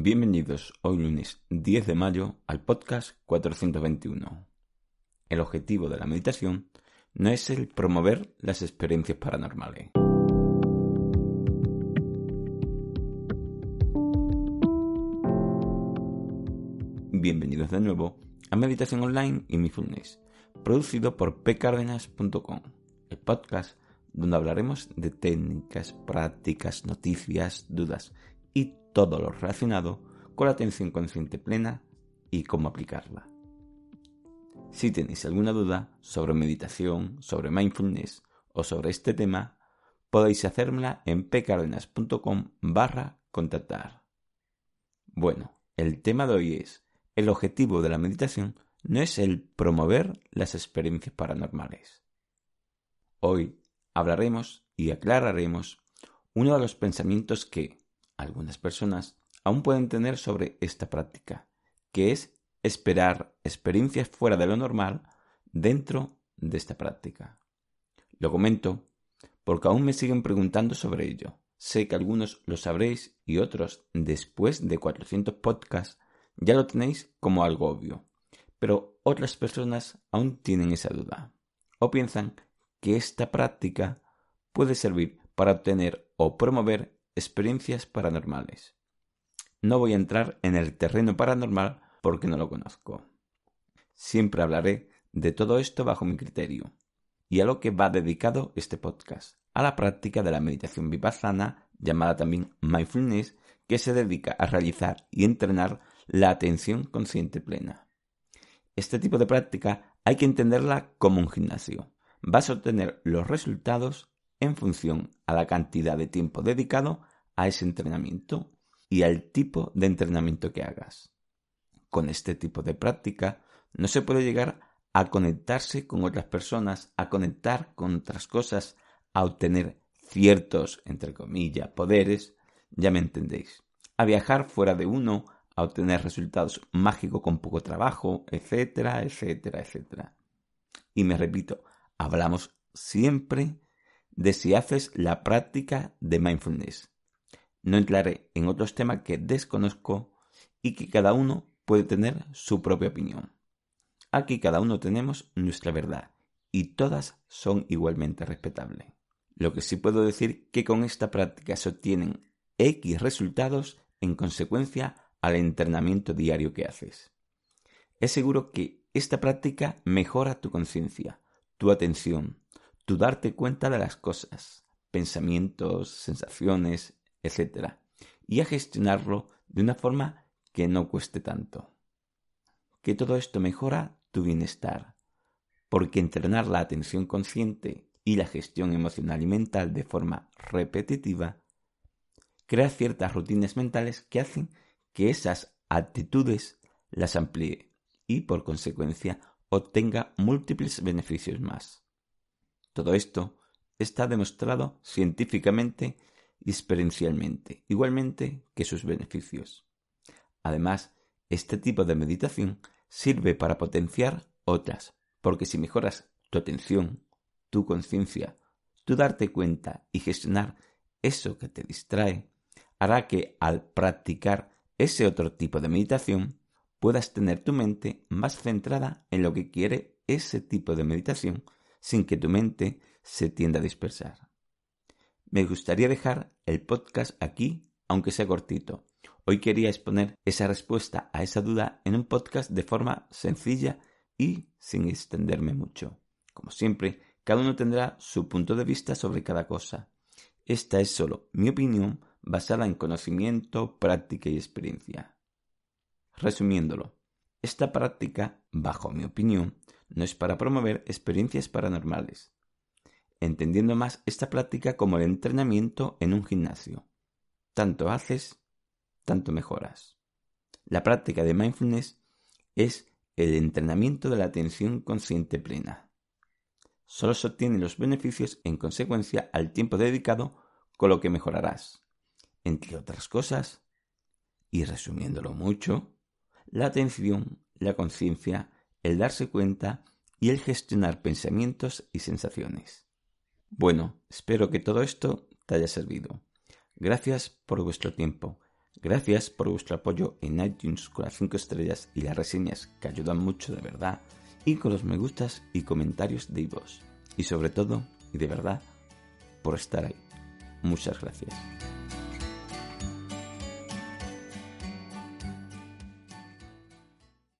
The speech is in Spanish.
Bienvenidos hoy lunes 10 de mayo al podcast 421. El objetivo de la meditación no es el promover las experiencias paranormales. Bienvenidos de nuevo a Meditación Online y Mindfulness, producido por pcardenas.com, el podcast donde hablaremos de técnicas, prácticas, noticias, dudas y todo lo relacionado con la atención consciente plena y cómo aplicarla. Si tenéis alguna duda sobre meditación, sobre mindfulness o sobre este tema, podéis hacérmela en pcardenas.com barra contactar. Bueno, el tema de hoy es, el objetivo de la meditación no es el promover las experiencias paranormales. Hoy hablaremos y aclararemos uno de los pensamientos que algunas personas aún pueden tener sobre esta práctica, que es esperar experiencias fuera de lo normal dentro de esta práctica. Lo comento porque aún me siguen preguntando sobre ello. Sé que algunos lo sabréis y otros, después de 400 podcasts, ya lo tenéis como algo obvio. Pero otras personas aún tienen esa duda. O piensan que esta práctica puede servir para obtener o promover experiencias paranormales. No voy a entrar en el terreno paranormal porque no lo conozco. Siempre hablaré de todo esto bajo mi criterio y a lo que va dedicado este podcast, a la práctica de la meditación vipassana, llamada también mindfulness, que se dedica a realizar y entrenar la atención consciente plena. Este tipo de práctica hay que entenderla como un gimnasio. Vas a obtener los resultados en función a la cantidad de tiempo dedicado a ese entrenamiento y al tipo de entrenamiento que hagas. Con este tipo de práctica no se puede llegar a conectarse con otras personas, a conectar con otras cosas, a obtener ciertos, entre comillas, poderes, ya me entendéis, a viajar fuera de uno, a obtener resultados mágicos con poco trabajo, etcétera, etcétera, etcétera. Y me repito, hablamos siempre de si haces la práctica de mindfulness. No entraré en otros temas que desconozco y que cada uno puede tener su propia opinión. Aquí cada uno tenemos nuestra verdad y todas son igualmente respetables. Lo que sí puedo decir que con esta práctica se obtienen X resultados en consecuencia al entrenamiento diario que haces. Es seguro que esta práctica mejora tu conciencia, tu atención, tu darte cuenta de las cosas, pensamientos, sensaciones, etc. Y a gestionarlo de una forma que no cueste tanto. Que todo esto mejora tu bienestar, porque entrenar la atención consciente y la gestión emocional y mental de forma repetitiva crea ciertas rutinas mentales que hacen que esas actitudes las amplíe y por consecuencia obtenga múltiples beneficios más. Todo esto está demostrado científicamente experiencialmente, igualmente que sus beneficios. Además, este tipo de meditación sirve para potenciar otras, porque si mejoras tu atención, tu conciencia, tu darte cuenta y gestionar eso que te distrae, hará que al practicar ese otro tipo de meditación puedas tener tu mente más centrada en lo que quiere ese tipo de meditación sin que tu mente se tienda a dispersar. Me gustaría dejar el podcast aquí, aunque sea cortito. Hoy quería exponer esa respuesta a esa duda en un podcast de forma sencilla y sin extenderme mucho. Como siempre, cada uno tendrá su punto de vista sobre cada cosa. Esta es solo mi opinión basada en conocimiento, práctica y experiencia. Resumiéndolo, esta práctica, bajo mi opinión, no es para promover experiencias paranormales, entendiendo más esta práctica como el entrenamiento en un gimnasio. Tanto haces, tanto mejoras. La práctica de mindfulness es el entrenamiento de la atención consciente plena. Solo se obtienen los beneficios en consecuencia al tiempo dedicado con lo que mejorarás. Entre otras cosas, y resumiéndolo mucho, la atención, la conciencia, el darse cuenta y el gestionar pensamientos y sensaciones. Bueno, espero que todo esto te haya servido. Gracias por vuestro tiempo. Gracias por vuestro apoyo en iTunes con las 5 estrellas y las reseñas que ayudan mucho de verdad y con los me gustas y comentarios de vos. Y sobre todo, y de verdad, por estar ahí. Muchas gracias.